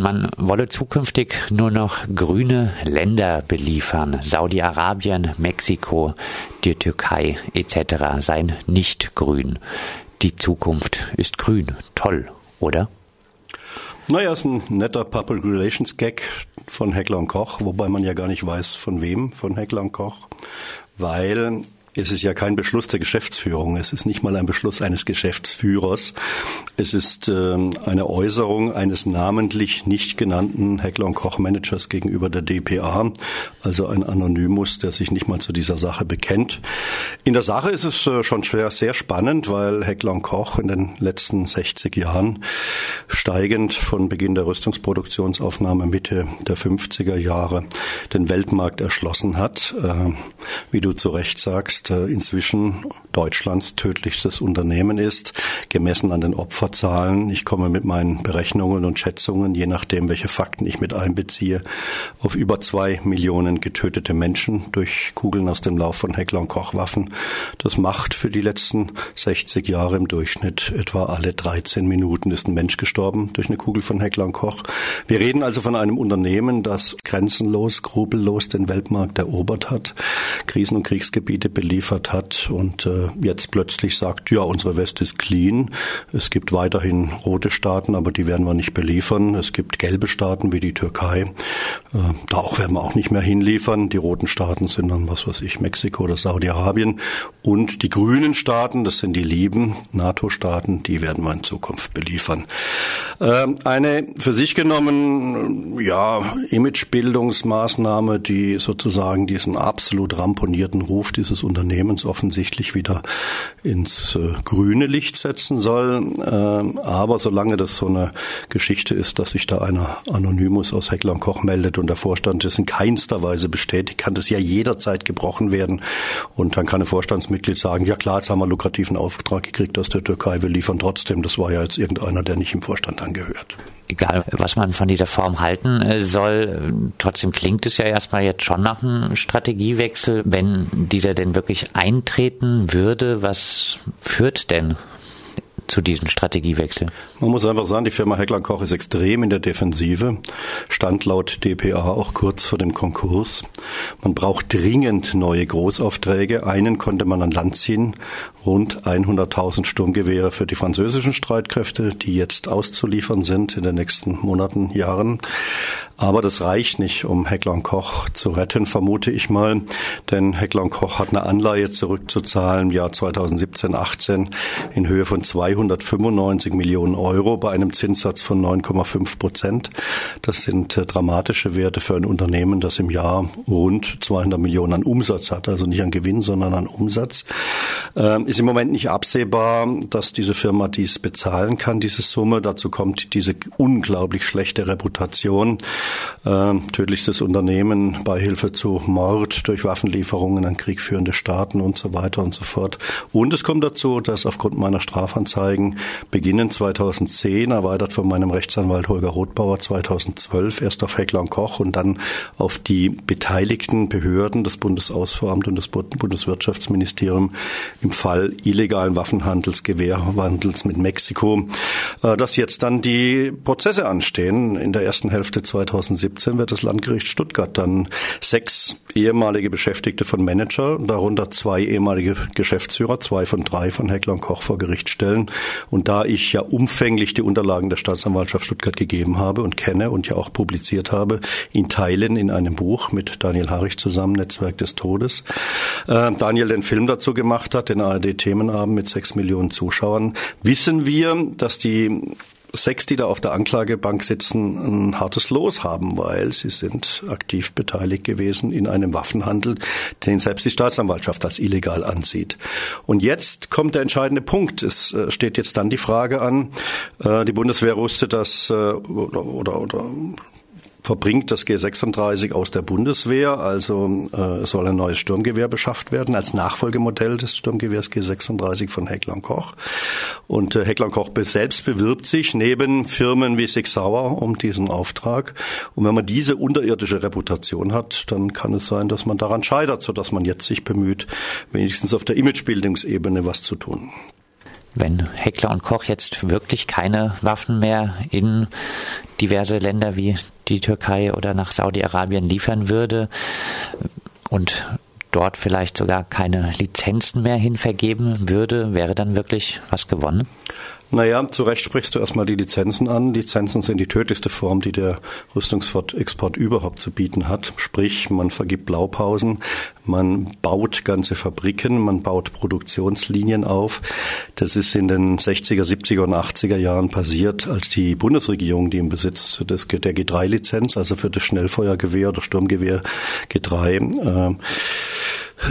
man wolle zukünftig nur noch grüne Länder beliefern. Saudi-Arabien, Mexiko, die Türkei etc. seien nicht grün. Die Zukunft ist grün. Toll, oder? Naja, ist ein netter Public Relations Gag von Heckler und Koch, wobei man ja gar nicht weiß, von wem von Heckler und Koch, weil es ist ja kein Beschluss der Geschäftsführung. Es ist nicht mal ein Beschluss eines Geschäftsführers. Es ist ähm, eine Äußerung eines namentlich nicht genannten Heckler Koch Managers gegenüber der DPA, also ein Anonymus, der sich nicht mal zu dieser Sache bekennt. In der Sache ist es äh, schon schwer, sehr spannend, weil Heckler Koch in den letzten 60 Jahren steigend von Beginn der Rüstungsproduktionsaufnahme Mitte der 50er Jahre den Weltmarkt erschlossen hat. Äh, wie du zu Recht sagst, äh, inzwischen Deutschlands tödlichstes Unternehmen ist, gemessen an den Opferzahlen. Ich komme mit meinen Berechnungen und Schätzungen, je nachdem, welche Fakten ich mit einbeziehe, auf über zwei Millionen getötete Menschen durch Kugeln aus dem Lauf von Heckler und Kochwaffen. Das macht für die letzten 60 Jahre im Durchschnitt etwa alle 13 Minuten ist ein Mensch gestorben durch eine Kugel von Heckler und Koch. Wir reden also von einem Unternehmen, das grenzenlos, grubellos den Weltmarkt erobert hat, Krisen- und Kriegsgebiete beliefert hat und äh, jetzt plötzlich sagt, ja, unsere West ist clean. Es gibt weiterhin rote Staaten, aber die werden wir nicht beliefern. Es gibt gelbe Staaten wie die Türkei. Äh, da auch werden wir auch nicht mehr hinliefern. Die roten Staaten sind dann, was weiß ich, Mexiko oder Saudi-Arabien. Und die grünen Staaten, das sind die lieben NATO-Staaten, die werden wir in Zukunft beliefern. Ähm, eine für sich genommen, ja, Imagebildungsmaßnahme, die sozusagen diesen absolut ramponierten Ruf dieses Unternehmens offensichtlich wieder ins äh, grüne Licht setzen soll. Ähm, aber solange das so eine Geschichte ist, dass sich da einer Anonymus aus Heckler und Koch meldet und der Vorstand das in keinster Weise bestätigt, kann das ja jederzeit gebrochen werden. Und dann kann ein Vorstandsmitglied sagen, ja klar, jetzt haben wir lukrativen Auftrag gekriegt aus der Türkei, wir liefern trotzdem. Das war ja jetzt irgendeiner, der nicht im Vorstand angehört egal was man von dieser Form halten äh, soll, trotzdem klingt es ja erstmal jetzt schon nach einem Strategiewechsel. Wenn dieser denn wirklich eintreten würde, was führt denn zu diesem Strategiewechsel? Man muss einfach sagen, die Firma Heckler Koch ist extrem in der Defensive, stand laut DPA auch kurz vor dem Konkurs. Man braucht dringend neue Großaufträge. Einen konnte man an Land ziehen, rund 100.000 Sturmgewehre für die französischen Streitkräfte, die jetzt auszuliefern sind in den nächsten Monaten, Jahren. Aber das reicht nicht, um Heckler Koch zu retten, vermute ich mal. Denn Heckler Koch hat eine Anleihe zurückzuzahlen im Jahr 2017, 18 in Höhe von 295 Millionen Euro bei einem Zinssatz von 9,5 Prozent. Das sind äh, dramatische Werte für ein Unternehmen, das im Jahr rund 200 Millionen an Umsatz hat. Also nicht an Gewinn, sondern an Umsatz. Ähm, ist im Moment nicht absehbar, dass diese Firma dies bezahlen kann, diese Summe. Dazu kommt diese unglaublich schlechte Reputation äh, tödlichstes Unternehmen, Beihilfe zu Mord durch Waffenlieferungen an kriegführende Staaten und so weiter und so fort. Und es kommt dazu, dass aufgrund meiner Strafanzeigen beginnend 2010, erweitert von meinem Rechtsanwalt Holger Rothbauer 2012, erst auf Heckler und Koch und dann auf die beteiligten Behörden, das Bundesausfuhramt und das Bundeswirtschaftsministerium im Fall illegalen Waffenhandels, Gewehrwandels mit Mexiko, äh, dass jetzt dann die Prozesse anstehen. In der ersten Hälfte 2010 2017 wird das Landgericht Stuttgart dann sechs ehemalige Beschäftigte von Manager, darunter zwei ehemalige Geschäftsführer, zwei von drei von Heckler und Koch vor Gericht stellen. Und da ich ja umfänglich die Unterlagen der Staatsanwaltschaft Stuttgart gegeben habe und kenne und ja auch publiziert habe, in Teilen in einem Buch mit Daniel Harrich zusammen, Netzwerk des Todes, äh, Daniel den Film dazu gemacht hat, den ARD-Themenabend mit sechs Millionen Zuschauern, wissen wir, dass die sechs, die da auf der Anklagebank sitzen, ein hartes Los haben, weil sie sind aktiv beteiligt gewesen in einem Waffenhandel, den selbst die Staatsanwaltschaft als illegal ansieht. Und jetzt kommt der entscheidende Punkt. Es äh, steht jetzt dann die Frage an, äh, die Bundeswehr rüstet das äh, oder, oder, oder verbringt das G36 aus der Bundeswehr. Also äh, soll ein neues Sturmgewehr beschafft werden als Nachfolgemodell des Sturmgewehrs G36 von Heckler Koch. Und äh, Heckler Koch selbst bewirbt sich neben Firmen wie Sig Sauer um diesen Auftrag. Und wenn man diese unterirdische Reputation hat, dann kann es sein, dass man daran scheitert, sodass man jetzt sich bemüht, wenigstens auf der Imagebildungsebene was zu tun. Wenn Heckler und Koch jetzt wirklich keine Waffen mehr in diverse Länder wie die Türkei oder nach Saudi-Arabien liefern würde und dort vielleicht sogar keine Lizenzen mehr hinvergeben würde, wäre dann wirklich was gewonnen? Naja, zu Recht sprichst du erstmal die Lizenzen an. Lizenzen sind die tödlichste Form, die der Rüstungsexport überhaupt zu bieten hat. Sprich, man vergibt Blaupausen, man baut ganze Fabriken, man baut Produktionslinien auf. Das ist in den 60er, 70er und 80er Jahren passiert, als die Bundesregierung, die im Besitz des, der G3-Lizenz, also für das Schnellfeuergewehr oder Sturmgewehr G3, äh,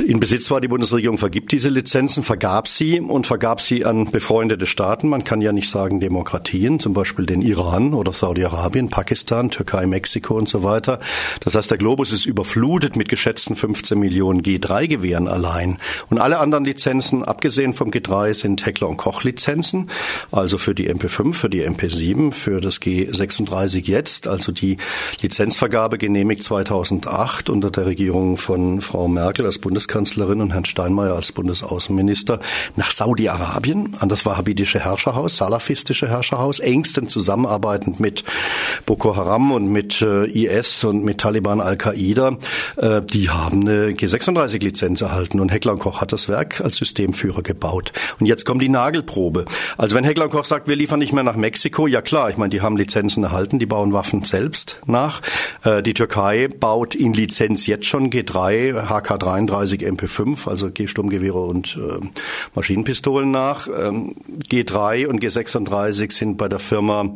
in Besitz war. Die Bundesregierung vergibt diese Lizenzen, vergab sie und vergab sie an befreundete Staaten. Man kann ja nicht sagen Demokratien, zum Beispiel den Iran oder Saudi-Arabien, Pakistan, Türkei, Mexiko und so weiter. Das heißt, der Globus ist überflutet mit geschätzten 15 Millionen G3-Gewehren allein. Und alle anderen Lizenzen, abgesehen vom G3, sind Heckler und Koch-Lizenzen, also für die MP5, für die MP7, für das G36 jetzt, also die Lizenzvergabe genehmigt 2008 unter der Regierung von Frau Merkel als Bundes Bundeskanzlerin und Herrn Steinmeier als Bundesaußenminister nach Saudi-Arabien, an das wahhabitische Herrscherhaus, salafistische Herrscherhaus, engsten zusammenarbeitend mit Boko Haram und mit äh, IS und mit Taliban Al-Qaida. Äh, die haben eine G36-Lizenz erhalten und Heckler Koch hat das Werk als Systemführer gebaut. Und jetzt kommt die Nagelprobe. Also wenn Heckler Koch sagt, wir liefern nicht mehr nach Mexiko, ja klar, ich meine, die haben Lizenzen erhalten, die bauen Waffen selbst nach. Äh, die Türkei baut in Lizenz jetzt schon G3, HK33 35 MP5, also Sturmgewehre und äh, Maschinenpistolen nach. Ähm, G3 und G36 sind bei der Firma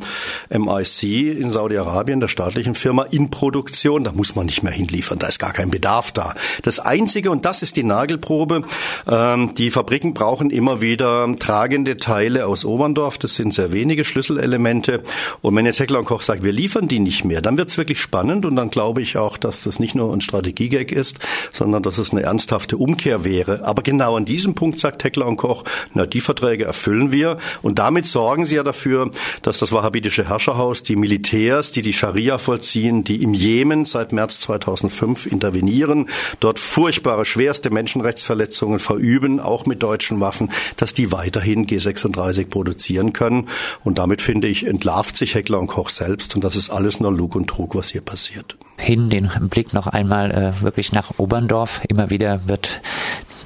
MIC in Saudi-Arabien, der staatlichen Firma, in Produktion. Da muss man nicht mehr hinliefern, da ist gar kein Bedarf da. Das Einzige, und das ist die Nagelprobe, ähm, die Fabriken brauchen immer wieder tragende Teile aus Oberndorf. Das sind sehr wenige Schlüsselelemente. Und wenn jetzt Heckler und Koch sagt, wir liefern die nicht mehr, dann wird es wirklich spannend und dann glaube ich auch, dass das nicht nur ein Strategiegag ist, sondern dass es eine ernsthafte Umkehr wäre. Aber genau an diesem Punkt sagt Heckler und Koch, na, die Verträge erfüllen wir. Und damit sorgen sie ja dafür, dass das wahhabitische Herrscherhaus, die Militärs, die die Scharia vollziehen, die im Jemen seit März 2005 intervenieren, dort furchtbare, schwerste Menschenrechtsverletzungen verüben, auch mit deutschen Waffen, dass die weiterhin G36 produzieren können. Und damit, finde ich, entlarvt sich Heckler und Koch selbst. Und das ist alles nur Lug und Trug, was hier passiert. Hin den Blick noch einmal äh, wirklich nach Oberndorf. Immer wieder wieder wird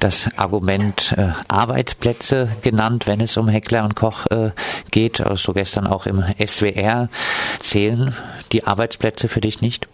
das Argument äh, Arbeitsplätze genannt, wenn es um Heckler und Koch äh, geht, so also gestern auch im SWR. Zählen die Arbeitsplätze für dich nicht?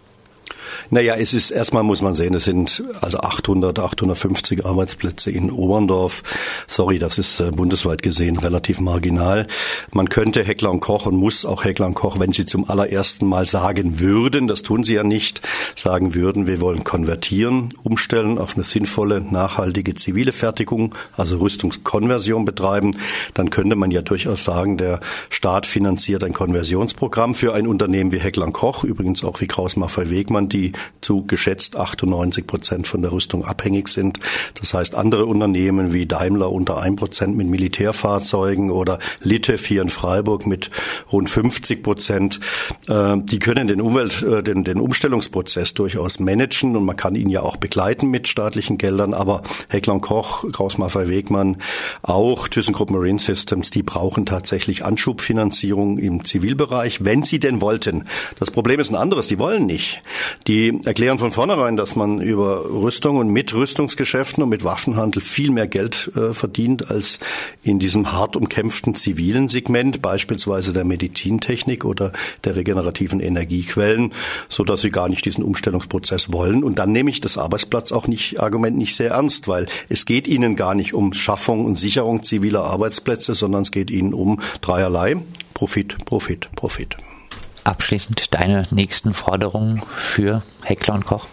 Naja, es ist erstmal muss man sehen, es sind also 800, 850 Arbeitsplätze in Oberndorf. Sorry, das ist äh, bundesweit gesehen relativ marginal. Man könnte Heckler und Koch und muss auch Heckler und Koch, wenn sie zum allerersten Mal sagen würden, das tun sie ja nicht, sagen würden, wir wollen konvertieren, umstellen auf eine sinnvolle, nachhaltige zivile Fertigung, also Rüstungskonversion betreiben, dann könnte man ja durchaus sagen, der Staat finanziert ein Konversionsprogramm für ein Unternehmen wie Heckler und Koch, übrigens auch wie Kraus Maffei Wegmann, zu geschätzt 98 Prozent von der Rüstung abhängig sind. Das heißt, andere Unternehmen wie Daimler unter 1 Prozent mit Militärfahrzeugen oder Litev hier in Freiburg mit rund 50 Prozent, äh, die können den Umwelt, äh, den, den Umstellungsprozess durchaus managen und man kann ihn ja auch begleiten mit staatlichen Geldern. Aber Heckler Koch, Kraus-Maffei Wegmann, auch ThyssenKrupp Marine Systems, die brauchen tatsächlich Anschubfinanzierung im Zivilbereich, wenn sie denn wollten. Das Problem ist ein anderes, die wollen nicht. Die erklären von vornherein, dass man über Rüstung und mit Rüstungsgeschäften und mit Waffenhandel viel mehr Geld äh, verdient als in diesem hart umkämpften zivilen Segment, beispielsweise der Medizintechnik oder der regenerativen Energiequellen, so dass sie gar nicht diesen Umstellungsprozess wollen. Und dann nehme ich das Arbeitsplatz auch nicht, Argument nicht sehr ernst, weil es geht ihnen gar nicht um Schaffung und Sicherung ziviler Arbeitsplätze, sondern es geht ihnen um dreierlei. Profit, Profit, Profit abschließend deine nächsten Forderungen für Heckler und Koch?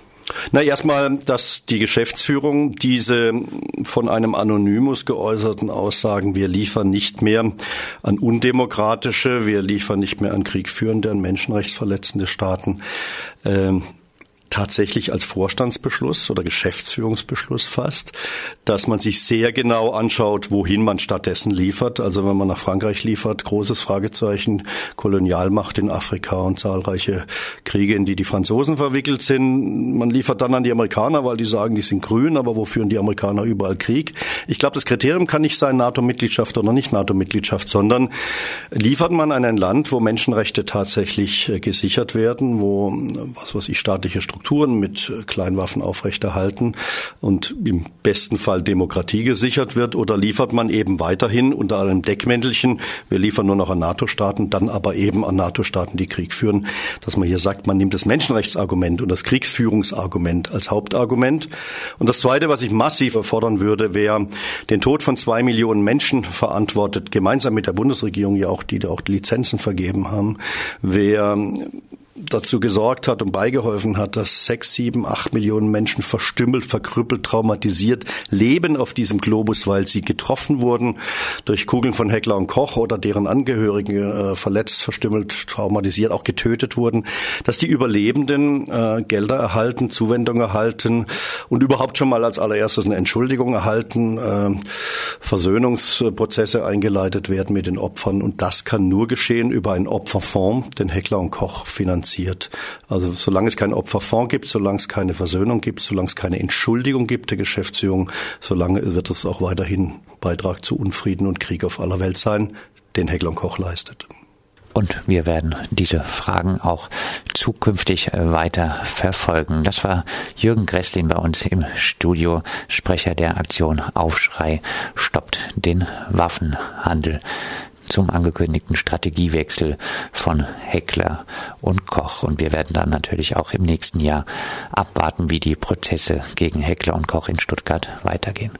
Na, erstmal, dass die Geschäftsführung diese von einem Anonymus geäußerten Aussagen, wir liefern nicht mehr an undemokratische, wir liefern nicht mehr an kriegführende, an menschenrechtsverletzende Staaten, äh, tatsächlich als Vorstandsbeschluss oder Geschäftsführungsbeschluss fasst, dass man sich sehr genau anschaut, wohin man stattdessen liefert. Also wenn man nach Frankreich liefert, großes Fragezeichen, Kolonialmacht in Afrika und zahlreiche Kriege, in die die Franzosen verwickelt sind. Man liefert dann an die Amerikaner, weil die sagen, die sind grün, aber wo führen die Amerikaner überall Krieg? Ich glaube, das Kriterium kann nicht sein NATO-Mitgliedschaft oder nicht NATO-Mitgliedschaft, sondern liefert man an ein Land, wo Menschenrechte tatsächlich äh, gesichert werden, wo, was weiß ich, staatliche Strukturen Strukturen mit Kleinwaffen aufrechterhalten und im besten Fall Demokratie gesichert wird oder liefert man eben weiterhin unter einem Deckmäntelchen, wir liefern nur noch an NATO-Staaten, dann aber eben an NATO-Staaten, die Krieg führen, dass man hier sagt, man nimmt das Menschenrechtsargument und das Kriegsführungsargument als Hauptargument. Und das Zweite, was ich massiv erfordern würde, wäre den Tod von zwei Millionen Menschen verantwortet, gemeinsam mit der Bundesregierung ja auch, die auch Lizenzen vergeben haben, wäre dazu gesorgt hat und beigeholfen hat, dass sechs, sieben, acht Millionen Menschen verstümmelt, verkrüppelt, traumatisiert leben auf diesem Globus, weil sie getroffen wurden durch Kugeln von Heckler und Koch oder deren Angehörigen äh, verletzt, verstümmelt, traumatisiert, auch getötet wurden, dass die Überlebenden äh, Gelder erhalten, Zuwendung erhalten und überhaupt schon mal als allererstes eine Entschuldigung erhalten, äh, Versöhnungsprozesse eingeleitet werden mit den Opfern. Und das kann nur geschehen über einen Opferfonds, den Heckler und Koch finanziert finanziert. Also solange es keinen Opferfonds gibt, solange es keine Versöhnung gibt, solange es keine Entschuldigung gibt der Geschäftsführung, solange wird es auch weiterhin Beitrag zu Unfrieden und Krieg auf aller Welt sein, den Heckler Koch leistet. Und wir werden diese Fragen auch zukünftig weiter verfolgen. Das war Jürgen Gresslin bei uns im Studio, Sprecher der Aktion Aufschrei stoppt den Waffenhandel zum angekündigten Strategiewechsel von Heckler und Koch. Und wir werden dann natürlich auch im nächsten Jahr abwarten, wie die Prozesse gegen Heckler und Koch in Stuttgart weitergehen.